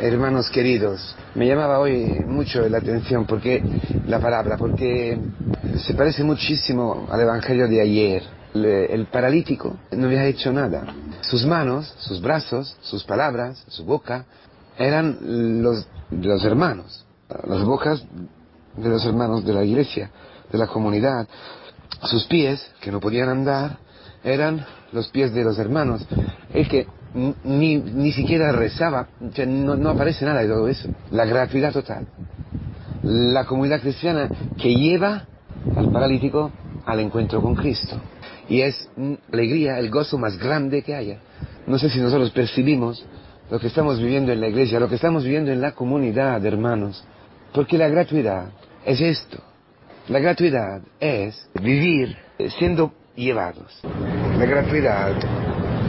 hermanos queridos, me llamaba hoy mucho la atención porque la palabra, porque se parece muchísimo al Evangelio de ayer. El paralítico no había hecho nada. Sus manos, sus brazos, sus palabras, su boca, eran los, los hermanos, las bocas de los hermanos de la iglesia, de la comunidad. Sus pies, que no podían andar, eran los pies de los hermanos. El que ni, ni siquiera rezaba, no, aparece nada de todo eso. La gratuidad total. La comunidad cristiana que lleva al paralítico al encuentro con Cristo. Y es alegría, el gozo más grande que haya. No sé si nosotros percibimos lo que estamos viviendo en la iglesia, lo que estamos viviendo en la comunidad, hermanos. Porque la gratuidad es esto. La gratuidad es vivir siendo llevados. La gratuidad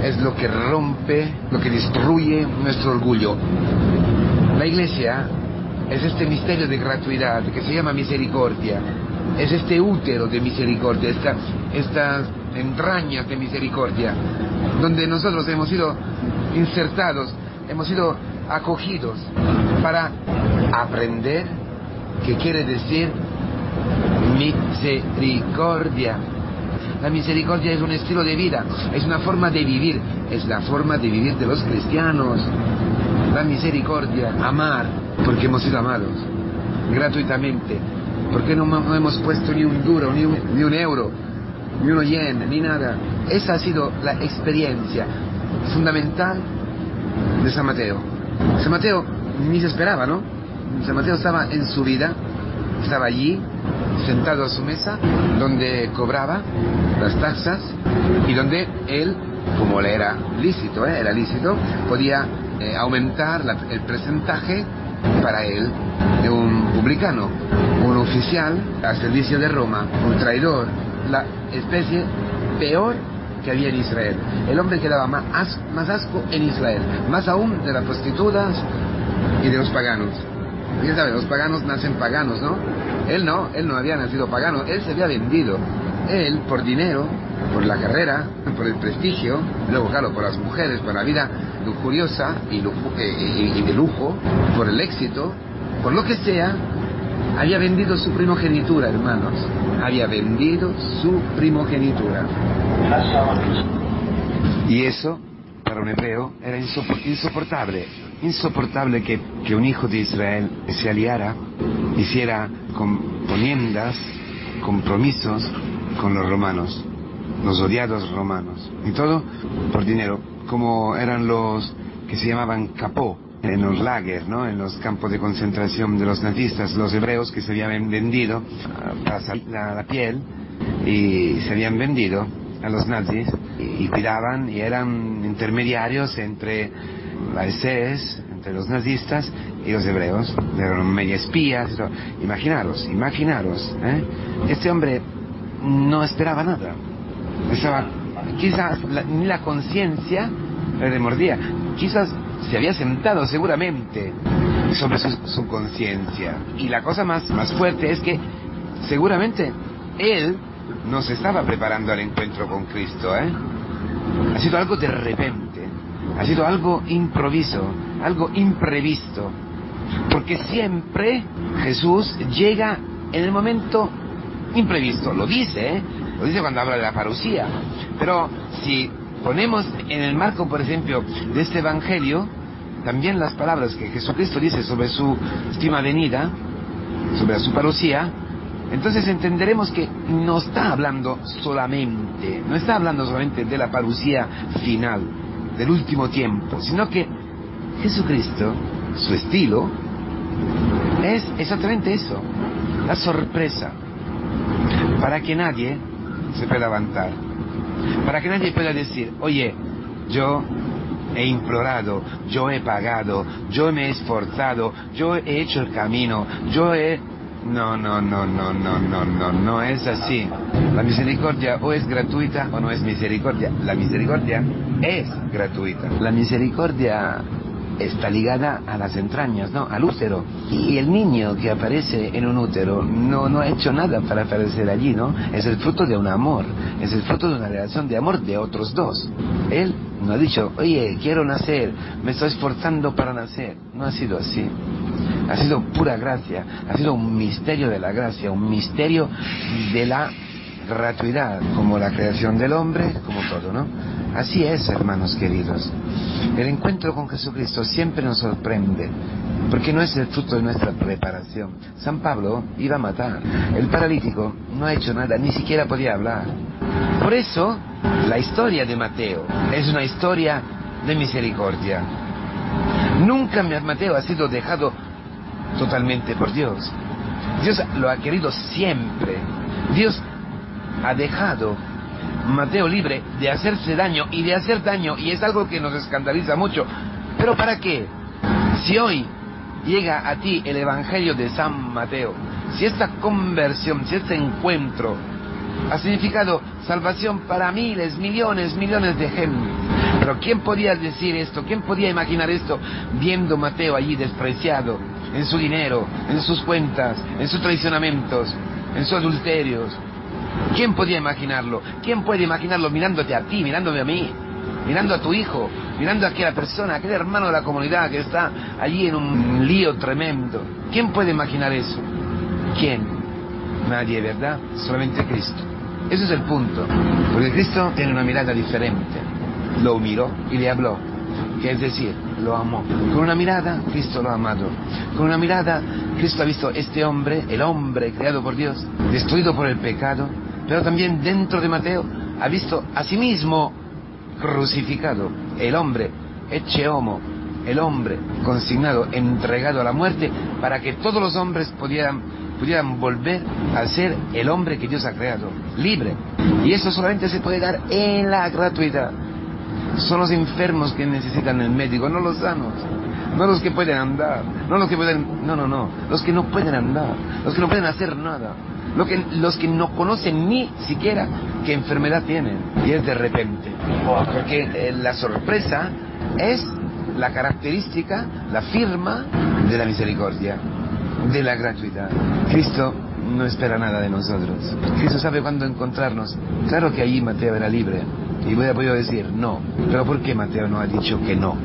es lo que rompe, lo que destruye nuestro orgullo. La iglesia es este misterio de gratuidad que se llama misericordia. Es este útero de misericordia, esta, estas entrañas de misericordia, donde nosotros hemos sido insertados, hemos sido acogidos para aprender qué quiere decir misericordia. La misericordia es un estilo de vida, es una forma de vivir, es la forma de vivir de los cristianos. La misericordia, amar, porque hemos sido amados gratuitamente, porque no, hemos puesto ni un duro, ni un, ni un euro, ni un yen, ni nada. Esa ha sido la experiencia fundamental de San Mateo. San Mateo ni se esperaba, ¿no? San Mateo estaba en su vida, estaba allí, sentado a su mesa, donde cobraba las taxas y donde él, como le era lícito, ¿eh? era lícito, podía eh, aumentar la, el presentaje para él de un publicano, un oficial al servicio de Roma, un traidor, la especie peor que había en Israel. El hombre que daba más asco, más asco en Israel, más aún de las prostitutas y de los paganos. Los paganos nacen paganos, ¿no? Él no, él no había nacido pagano, él se había vendido. Él, por dinero, por la carrera, por el prestigio, luego, claro, por las mujeres, por la vida lujuriosa y, lujo, eh, y de lujo, por el éxito, por lo que sea, había vendido su primogenitura, hermanos. Había vendido su primogenitura. Y eso, para un hebreo, era insoportable. Insoportable que, que un hijo de Israel se aliara, hiciera componiendas, compromisos con los romanos, los odiados romanos. Y todo por dinero, como eran los que se llamaban capó, en los lager, ¿no? en los campos de concentración de los nazistas, los hebreos que se habían vendido para la, la piel y se habían vendido a los nazis y, y cuidaban y eran intermediarios entre la SS, entre los nazistas y los hebreos, eran media espías, imaginaros, imaginaros, ¿eh? este hombre no esperaba nada, estaba, quizás la, ni la conciencia le remordía, quizás se había sentado seguramente sobre su, su conciencia. Y la cosa más, más fuerte es que seguramente él no se estaba preparando al encuentro con Cristo. ¿eh? Ha sido algo de repente, ha sido algo improviso, algo imprevisto. Porque siempre Jesús llega en el momento imprevisto. Lo dice, lo dice cuando habla de la parusía. Pero si ponemos en el marco, por ejemplo, de este Evangelio, también las palabras que Jesucristo dice sobre su última venida, sobre su parusía, entonces entenderemos que no está hablando solamente, no está hablando solamente de la parusía final, del último tiempo, sino que Jesucristo, su estilo, es exactamente eso, la sorpresa, para que nadie se pueda levantar, para que nadie pueda decir, oye, yo he implorado, yo he pagado, yo me he esforzado, yo he hecho el camino, yo he... No, no, no, no, no, no, no, no es así. La misericordia o es gratuita o no es misericordia. La misericordia es gratuita. La misericordia está ligada a las entrañas, ¿no? Al útero. Y el niño que aparece en un útero no, no ha hecho nada para aparecer allí, ¿no? Es el fruto de un amor, es el fruto de una relación de amor de otros dos. Él no ha dicho, oye, quiero nacer, me estoy esforzando para nacer. No ha sido así. Ha sido pura gracia, ha sido un misterio de la gracia, un misterio de la gratuidad, como la creación del hombre, como todo, ¿no? Así es, hermanos queridos. El encuentro con Jesucristo siempre nos sorprende, porque no es el fruto de nuestra preparación. San Pablo iba a matar. El paralítico no ha hecho nada, ni siquiera podía hablar. Por eso, la historia de Mateo es una historia de misericordia. Nunca Mateo ha sido dejado totalmente por Dios. Dios lo ha querido siempre. Dios ha dejado Mateo libre de hacerse daño y de hacer daño y es algo que nos escandaliza mucho. Pero ¿para qué? Si hoy llega a ti el Evangelio de San Mateo, si esta conversión, si este encuentro ha significado salvación para miles, millones, millones de gente. Pero ¿quién podía decir esto? ¿Quién podía imaginar esto viendo Mateo allí despreciado en su dinero, en sus cuentas, en sus traicionamientos, en sus adulterios? ¿Quién podía imaginarlo? ¿Quién puede imaginarlo mirándote a ti, mirándome a mí, mirando a tu hijo, mirando a aquella persona, a aquel hermano de la comunidad que está allí en un lío tremendo? ¿Quién puede imaginar eso? ¿Quién? Nadie, ¿verdad? Solamente Cristo. Ese es el punto. Porque Cristo tiene una mirada diferente. Lo miró y le habló. Que es decir, lo amó. Con una mirada, Cristo lo ha amado. Con una mirada, Cristo ha visto este hombre, el hombre creado por Dios, destruido por el pecado, pero también dentro de Mateo ha visto a sí mismo crucificado, el hombre, eche homo, el hombre consignado, entregado a la muerte, para que todos los hombres pudieran, pudieran volver a ser el hombre que Dios ha creado, libre. Y eso solamente se puede dar en la gratuidad. Son los enfermos que necesitan el médico, no los sanos. No los que pueden andar, no los que pueden... No, no, no. Los que no pueden andar, los que no pueden hacer nada. Los que, los que no conocen ni siquiera qué enfermedad tienen. Y es de repente. Porque eh, la sorpresa es la característica, la firma de la misericordia, de la gratuidad. Cristo no espera nada de nosotros. Cristo sabe cuándo encontrarnos. Claro que allí Mateo era libre. Y voy a poder decir no. Pero ¿por qué Mateo no ha dicho que no?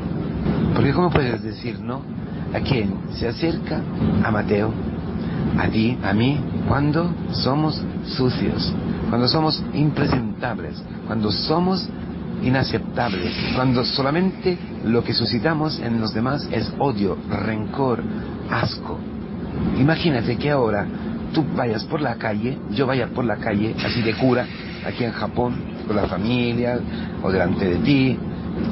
Porque ¿cómo puedes decir no a quien se acerca a Mateo, a ti, a mí, cuando somos sucios, cuando somos impresentables, cuando somos inaceptables, cuando solamente lo que suscitamos en los demás es odio, rencor, asco. Imagínate que ahora tú vayas por la calle, yo vaya por la calle, así de cura, aquí en Japón, con la familia o delante de ti,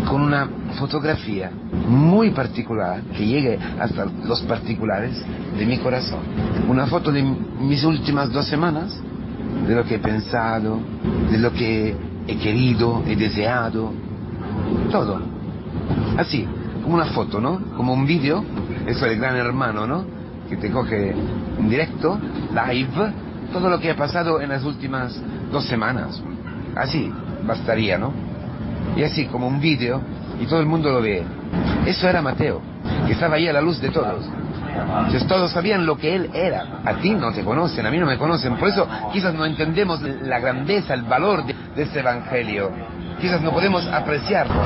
con una fotografía muy particular que llegue hasta los particulares de mi corazón. Una foto de mis últimas dos semanas, de lo que he pensado, de lo que he querido, he deseado, todo. Así, como una foto, ¿no? Como un vídeo, eso es el gran hermano, ¿no? Que te coge en directo, live, todo lo que ha pasado en las últimas dos semanas. Así, bastaría, ¿no? Y así, como un vídeo, y todo el mundo lo ve. Eso era Mateo, que estaba ahí a la luz de todos. Todos sabían lo que él era. A ti no te conocen, a mí no me conocen. Por eso quizás no entendemos la grandeza, el valor de, de este evangelio. Quizás no podemos apreciarlo.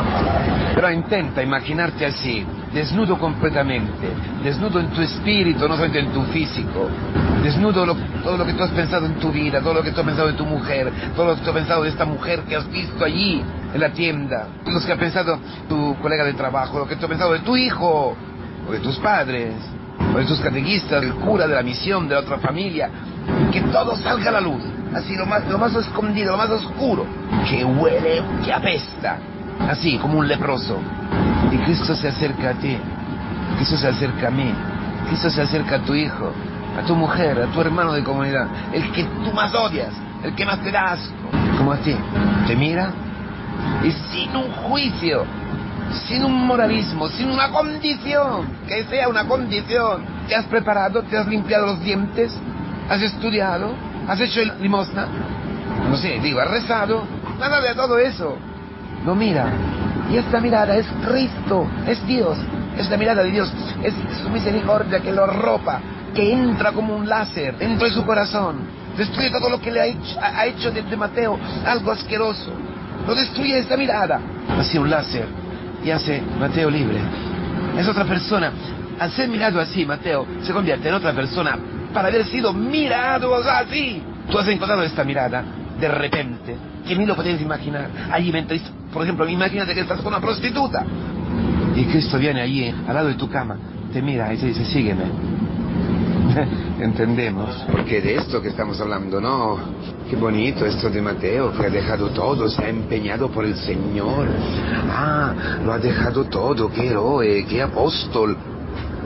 Pero intenta imaginarte así, desnudo completamente, desnudo en tu espíritu, no solamente en tu físico, desnudo lo, todo lo que tú has pensado en tu vida, todo lo que tú has pensado de tu mujer, todo lo que tú has pensado de esta mujer que has visto allí en la tienda, lo que ha pensado tu colega de trabajo, lo que tú has pensado de tu hijo, o de tus padres, o de tus catequistas, del cura, de la misión, de la otra familia, que todo salga a la luz, así lo más, lo más escondido, lo más oscuro, que huele, que apesta, así como un leproso. Y Cristo se acerca a ti, Cristo se acerca a mí, Cristo se acerca a tu hijo, a tu mujer, a tu hermano de comunidad, el que tú más odias, el que más te da asco, como a ti, te mira y sin un juicio, sin un moralismo, sin una condición, que sea una condición, te has preparado, te has limpiado los dientes, has estudiado, has hecho limosna, no sé, digo, has rezado, nada de todo eso. No mira, y esta mirada es Cristo, es Dios, Es la mirada de Dios, es su misericordia que lo arropa, que entra como un láser dentro de su corazón. Destruye todo lo que le ha hecho, ha hecho de, de Mateo algo asqueroso. Lo destruye esta mirada. Así un láser y hace Mateo libre. Es otra persona. Al ser mirado así, Mateo se convierte en otra persona para haber sido mirado así. Tú has encontrado esta mirada de repente, que ni lo puedes imaginar. Allí mientras, por ejemplo, imagínate que estás con una prostituta. Y Cristo viene allí, al lado de tu cama, te mira y te dice, sígueme. Entendemos, porque de esto que estamos hablando, ¿no? Qué bonito esto de Mateo, que ha dejado todo, se ha empeñado por el Señor. Ah, lo ha dejado todo, qué héroe, qué apóstol.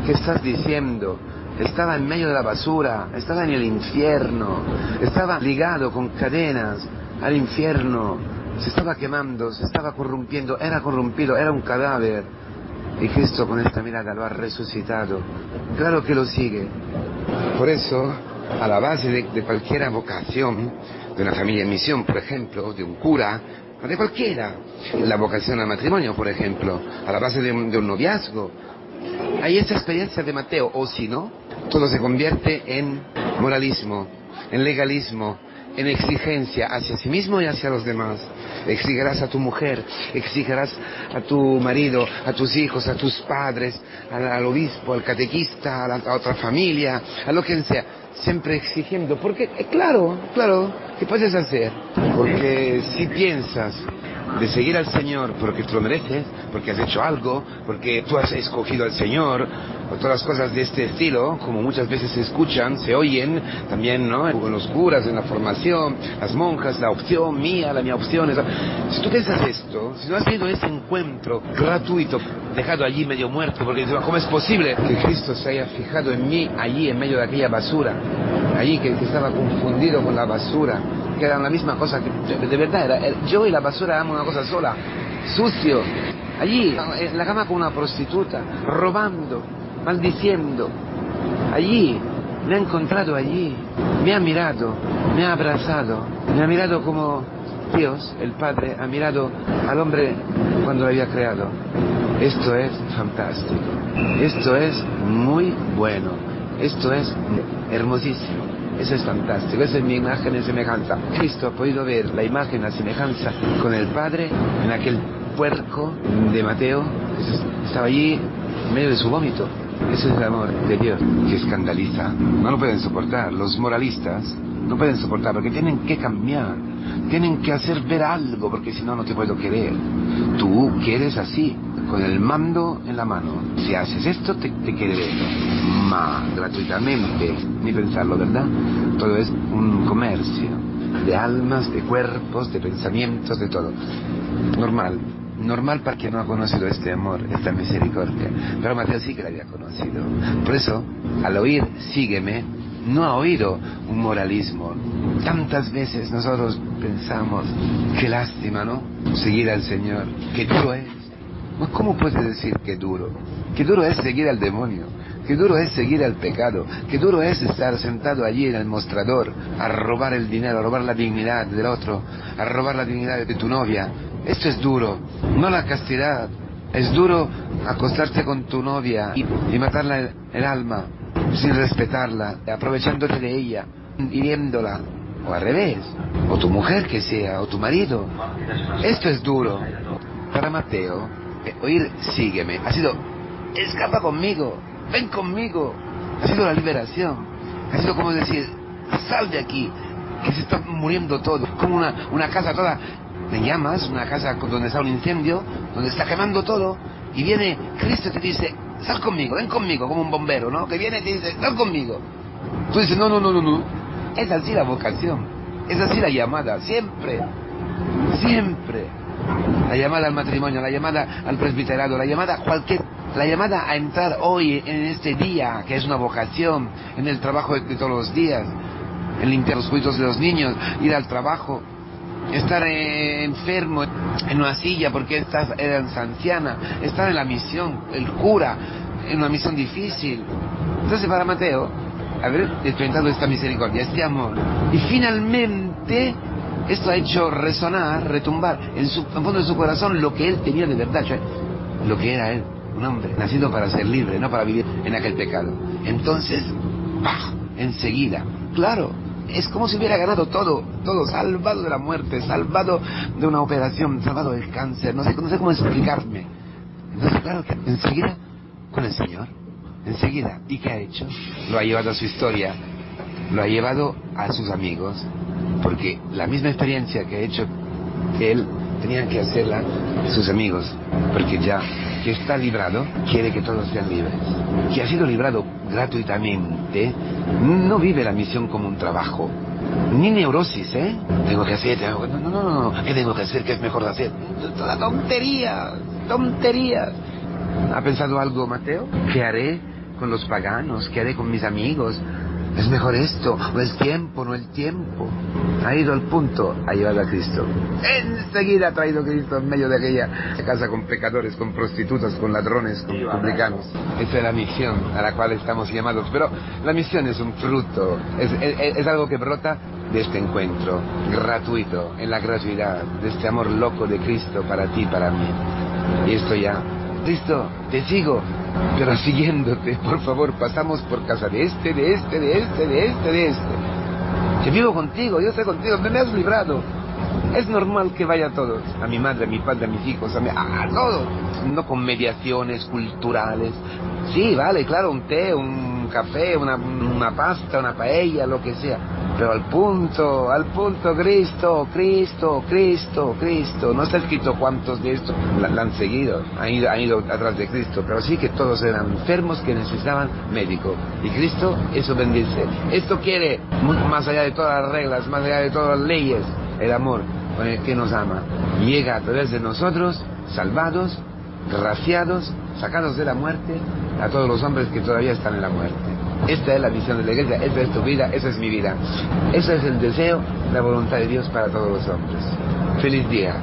¿Qué estás diciendo? Estaba en medio de la basura, estaba en el infierno, estaba ligado con cadenas al infierno, se estaba quemando, se estaba corrompiendo, era corrompido, era un cadáver. Y Cristo con esta mirada lo ha resucitado. Claro que lo sigue. Por eso, a la base de, de cualquier vocación, de una familia en misión, por ejemplo, de un cura, de cualquiera, la vocación al matrimonio, por ejemplo, a la base de un, de un noviazgo, hay esta experiencia de Mateo, o si no, todo se convierte en moralismo, en legalismo, en exigencia hacia sí mismo y hacia los demás. Exigirás a tu mujer, exigirás a tu marido, a tus hijos, a tus padres, al, al obispo, al catequista, a, la, otra familia, a lo que sea. Siempre exigiendo, porque eh, claro, claro, ¿qué puedes hacer? Porque si piensas de seguir al Señor porque tú lo mereces, porque has hecho algo, porque tú has escogido al Señor, o todas las cosas de este estilo, como muchas veces se escuchan, se oyen también, ¿no? En los curas, en la formación, las monjas, la opción mía, la mía opción. Esa. Si tú piensas esto, si no has tenido ese encuentro gratuito, dejado allí medio muerto, porque ¿cómo es posible que Cristo se haya fijado en mí allí en medio de aquella basura? Allí que estaba confundido con la basura que eran la misma cosa, que de verdad, era, yo y la basura éramos una cosa sola, sucio, allí, en la cama con una prostituta, robando, maldiciendo, allí, me ha encontrado allí, me ha mirado, me ha abrazado, me ha mirado como Dios, el Padre, ha mirado al hombre cuando lo había creado. Esto es fantástico, esto es muy bueno, esto es hermosísimo. Eso es fantástico, esa es mi imagen y semejanza. Cristo ha podido ver la imagen, la semejanza con el Padre en aquel puerco de Mateo que estaba allí en medio de su vómito. Ese es el amor de Dios que escandaliza. No lo pueden soportar. Los moralistas no pueden soportar porque tienen que cambiar. Tienen que hacer ver algo porque si no, no te puedo querer. Tú quieres así, con el mando en la mano. Si haces esto, te, te gratuitamente. Ni pensarlo, ¿verdad? Todo es un comercio de almas, de cuerpos, de pensamientos, de todo. Normal. Normal para quien no ha conocido este amor, esta misericordia. Pero Mateo sí que la había conocido. Por eso, al oír sígueme, no ha oído un moralismo. Tantas veces nosotros pensamos, qué lástima, ¿no? Seguir al Señor, qué duro es. ¿Cómo puedes decir que duro? Qué duro es seguir al demonio, qué duro es seguir al pecado, qué duro es estar sentado allí en el mostrador a robar el dinero, a robar la dignidad del otro, a robar la dignidad de tu novia. Esto es duro, no la castidad. Es duro acostarte con tu novia y, y matarla el, el alma sin respetarla, aprovechándote de ella, hiriéndola, o al revés, o tu mujer que sea, o tu marido. Esto es duro. Para Mateo, oír sígueme ha sido escapa conmigo, ven conmigo, ha sido la liberación, ha sido como decir, sal de aquí, que se está muriendo todo, como una, una casa toda de llamas, una casa donde está un incendio, donde está quemando todo, y viene Cristo y te dice, sal conmigo, ven conmigo, como un bombero, ¿no? Que viene y te dice, sal conmigo. Tú dices, no, no, no, no, no. Es así la vocación, es así la llamada, siempre, siempre. La llamada al matrimonio, la llamada al presbiterado, la llamada cualquier, la llamada a entrar hoy en este día, que es una vocación, en el trabajo de todos los días, en limpiar los cuidados de los niños, ir al trabajo, estar eh, enfermo en una silla porque estás, eres anciana, estar en la misión, el cura, en una misión difícil. Entonces para Mateo, haber experimentado esta misericordia, este amor, y finalmente esto ha hecho resonar, retumbar en, su, en fondo de su corazón lo que él tenía de verdad, lo que era él, un hombre nacido para ser libre, no para vivir en aquel pecado. Entonces, ¡bah! enseguida, claro, es como si hubiera ganado todo, todo, salvado de la muerte, salvado de una operación, salvado del cáncer, no sé, no sé cómo explicarme. Entonces, claro, que enseguida con el Señor, enseguida. ¿Y qué ha hecho? Lo ha llevado a su historia, lo ha llevado a sus amigos, porque la misma experiencia que ha hecho él tenían que hacerla sus amigos, porque ya que está librado, quiere que todos sean libres. Que ha sido librado gratuitamente, no vive la misión como un trabajo, ni neurosis, ¿eh? Tengo que hacer, tengo... no, no, no, no, ¿qué tengo que hacer? ¿Qué es mejor hacer? Toda tontería, tontería. ¿Ha pensado algo, Mateo? ¿Qué haré con los paganos? ¿Qué haré con mis amigos? Es mejor esto, o el tiempo, no el tiempo. Ha ido al punto, ha llevado a Cristo. Enseguida ha traído a Cristo en medio de aquella casa con pecadores, con prostitutas, con ladrones, con publicanos. Esa es la misión a la cual estamos llamados. Pero la misión es un fruto, es, es, es algo que brota de este encuentro gratuito, en la gratuidad, de este amor loco de Cristo para ti, para mí. Y esto ya Cristo, te sigo, pero siguiéndote, por favor, pasamos por casa de este, de este, de este, de este, de este. Que vivo contigo, yo estoy contigo, me has librado. Es normal que vaya a todos, a mi madre, a mi padre, a mis hijos, a, mi, a, a todos, no con mediaciones culturales. Sí, vale, claro, un té, un café, una, una pasta, una paella, lo que sea. Pero al punto, al punto, Cristo, Cristo, Cristo, Cristo. No está escrito cuántos de estos la, han seguido, han ido, han ido atrás de Cristo, pero sí que todos eran enfermos que necesitaban médico. Y Cristo eso bendice. Esto quiere, más allá de todas las reglas, más allá de todas las leyes, el amor con el que nos ama. Llega a través de nosotros, salvados, graciados, sacados de la muerte, a todos los hombres que todavía están en la muerte. Esta es la misión de la iglesia, esta es tu vida, esa es mi vida. Ese es el deseo, la voluntad de Dios para todos los hombres. Feliz día.